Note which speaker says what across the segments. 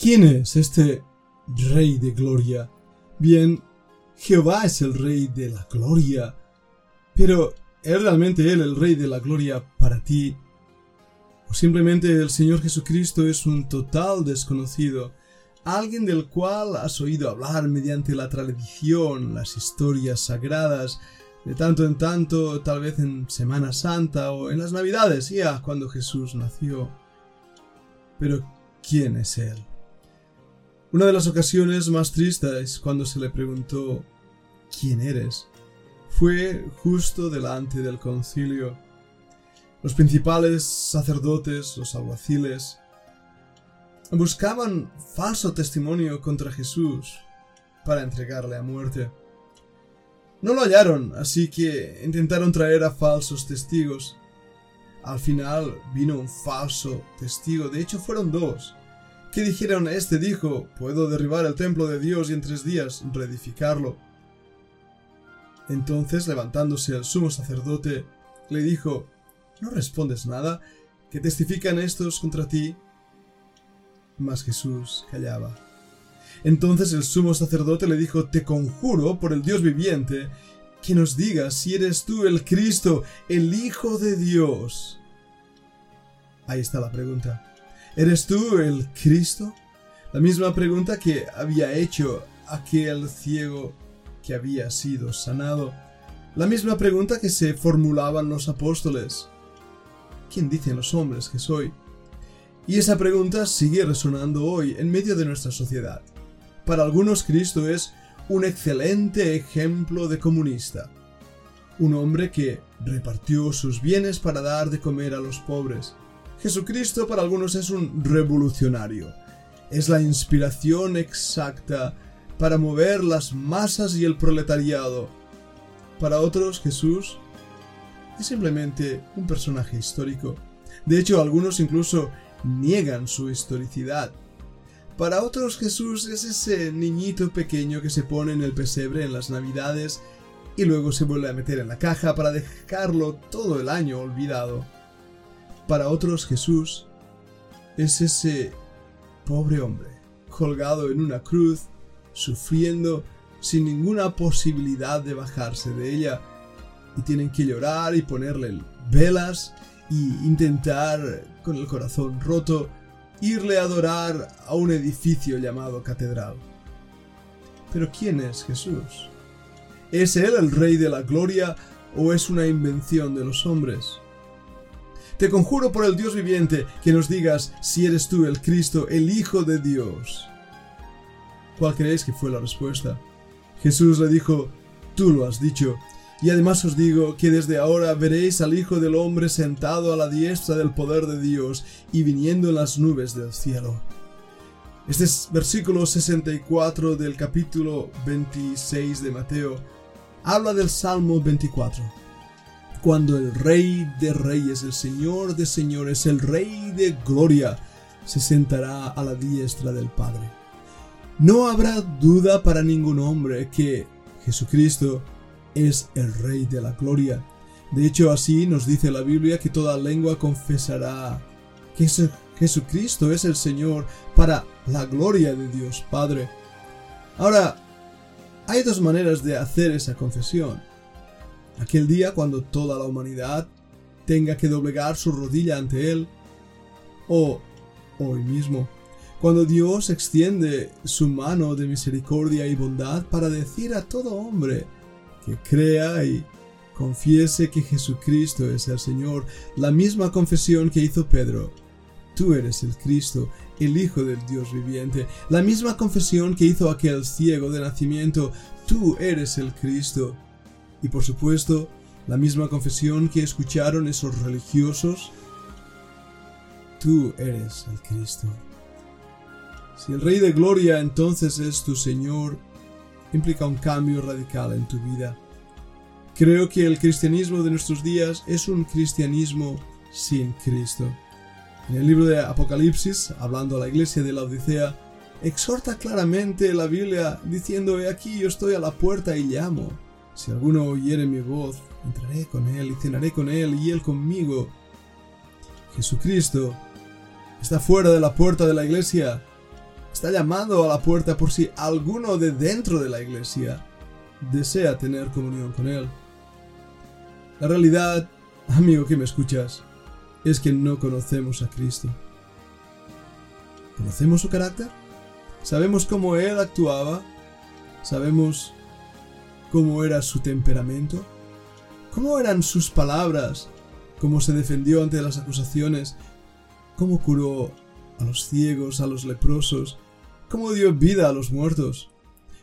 Speaker 1: ¿Quién es este Rey de Gloria? Bien, Jehová es el Rey de la Gloria. Pero, ¿es realmente Él el Rey de la Gloria para ti? ¿O simplemente el Señor Jesucristo es un total desconocido? Alguien del cual has oído hablar mediante la tradición, las historias sagradas, de tanto en tanto, tal vez en Semana Santa o en las Navidades, ya cuando Jesús nació. Pero, ¿quién es Él? Una de las ocasiones más tristes cuando se le preguntó ¿quién eres? fue justo delante del concilio. Los principales sacerdotes, los alguaciles, buscaban falso testimonio contra Jesús para entregarle a muerte. No lo hallaron, así que intentaron traer a falsos testigos. Al final vino un falso testigo, de hecho fueron dos, que dijeron, este dijo, puedo derribar el templo de Dios y en tres días reedificarlo. Entonces, levantándose el sumo sacerdote, le dijo, ¿no respondes nada? ¿Que testifican estos contra ti? Mas Jesús callaba. Entonces el sumo sacerdote le dijo, Te conjuro por el Dios viviente, que nos digas si eres tú el Cristo, el Hijo de Dios. Ahí está la pregunta. ¿Eres tú el Cristo? La misma pregunta que había hecho aquel ciego que había sido sanado. La misma pregunta que se formulaban los apóstoles. ¿Quién dicen los hombres que soy? Y esa pregunta sigue resonando hoy en medio de nuestra sociedad. Para algunos Cristo es un excelente ejemplo de comunista. Un hombre que repartió sus bienes para dar de comer a los pobres. Jesucristo para algunos es un revolucionario. Es la inspiración exacta para mover las masas y el proletariado. Para otros Jesús es simplemente un personaje histórico. De hecho, algunos incluso niegan su historicidad. Para otros Jesús es ese niñito pequeño que se pone en el pesebre en las navidades y luego se vuelve a meter en la caja para dejarlo todo el año olvidado. Para otros Jesús es ese pobre hombre colgado en una cruz, sufriendo sin ninguna posibilidad de bajarse de ella, y tienen que llorar y ponerle velas y intentar con el corazón roto irle a adorar a un edificio llamado catedral. Pero ¿quién es Jesús? ¿Es Él el Rey de la Gloria o es una invención de los hombres? Te conjuro por el Dios viviente que nos digas si eres tú el Cristo, el Hijo de Dios. ¿Cuál creéis que fue la respuesta? Jesús le dijo, tú lo has dicho, y además os digo que desde ahora veréis al Hijo del Hombre sentado a la diestra del poder de Dios y viniendo en las nubes del cielo. Este es versículo 64 del capítulo 26 de Mateo. Habla del Salmo 24. Cuando el Rey de Reyes, el Señor de Señores, el Rey de Gloria, se sentará a la diestra del Padre. No habrá duda para ningún hombre que Jesucristo es el Rey de la Gloria. De hecho, así nos dice la Biblia que toda lengua confesará que Jesucristo es el Señor para la gloria de Dios Padre. Ahora, hay dos maneras de hacer esa confesión. Aquel día cuando toda la humanidad tenga que doblegar su rodilla ante Él, o hoy mismo, cuando Dios extiende su mano de misericordia y bondad para decir a todo hombre, que crea y confiese que Jesucristo es el Señor, la misma confesión que hizo Pedro. Tú eres el Cristo, el Hijo del Dios viviente, la misma confesión que hizo aquel ciego de nacimiento, tú eres el Cristo. Y por supuesto, la misma confesión que escucharon esos religiosos, tú eres el Cristo. Si el Rey de Gloria entonces es tu Señor, implica un cambio radical en tu vida. Creo que el cristianismo de nuestros días es un cristianismo sin Cristo. En el libro de Apocalipsis, hablando a la iglesia de la Odisea, exhorta claramente la Biblia diciendo, He aquí yo estoy a la puerta y llamo. Si alguno oyere mi voz, entraré con él y cenaré con él y él conmigo. Jesucristo está fuera de la puerta de la iglesia está llamando a la puerta por si alguno de dentro de la iglesia desea tener comunión con Él. La realidad, amigo que me escuchas, es que no conocemos a Cristo. ¿Conocemos su carácter? ¿Sabemos cómo Él actuaba? ¿Sabemos cómo era su temperamento? ¿Cómo eran sus palabras? ¿Cómo se defendió ante las acusaciones? ¿Cómo curó a los ciegos, a los leprosos? ¿Cómo dio vida a los muertos?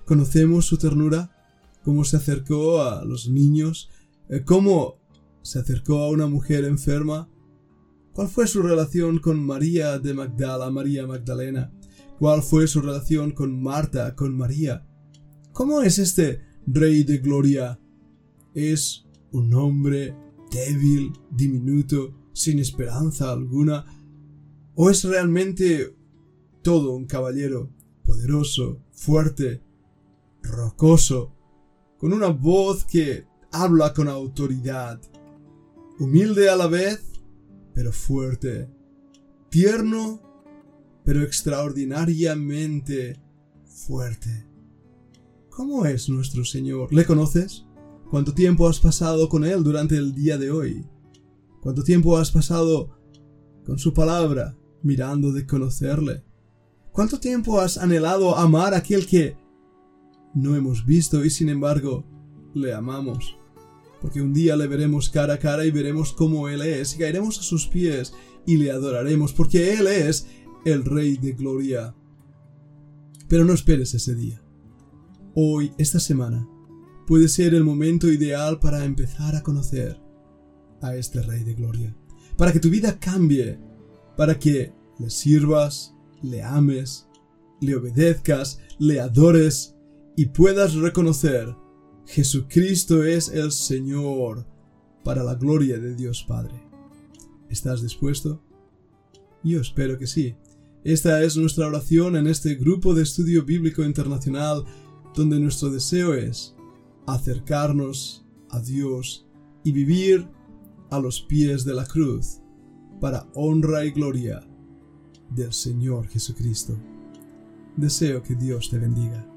Speaker 1: ¿Conocemos su ternura? ¿Cómo se acercó a los niños? Eh, ¿Cómo se acercó a una mujer enferma? ¿Cuál fue su relación con María de Magdala, María Magdalena? ¿Cuál fue su relación con Marta, con María? ¿Cómo es este Rey de Gloria? ¿Es un hombre débil, diminuto, sin esperanza alguna? ¿O es realmente todo un caballero poderoso, fuerte, rocoso, con una voz que habla con autoridad, humilde a la vez, pero fuerte, tierno, pero extraordinariamente fuerte? ¿Cómo es nuestro Señor? ¿Le conoces? ¿Cuánto tiempo has pasado con Él durante el día de hoy? ¿Cuánto tiempo has pasado con su palabra, mirando de conocerle? ¿Cuánto tiempo has anhelado amar a aquel que no hemos visto y sin embargo le amamos? Porque un día le veremos cara a cara y veremos cómo Él es y caeremos a sus pies y le adoraremos porque Él es el Rey de Gloria. Pero no esperes ese día. Hoy, esta semana, puede ser el momento ideal para empezar a conocer a este Rey de Gloria. Para que tu vida cambie, para que le sirvas, le ames, le obedezcas, le adores y puedas reconocer Jesucristo es el Señor para la gloria de Dios Padre. ¿Estás dispuesto? Yo espero que sí. Esta es nuestra oración en este grupo de estudio bíblico internacional donde nuestro deseo es acercarnos a Dios y vivir a los pies de la cruz para honra y gloria del Señor Jesucristo. Deseo que Dios te bendiga.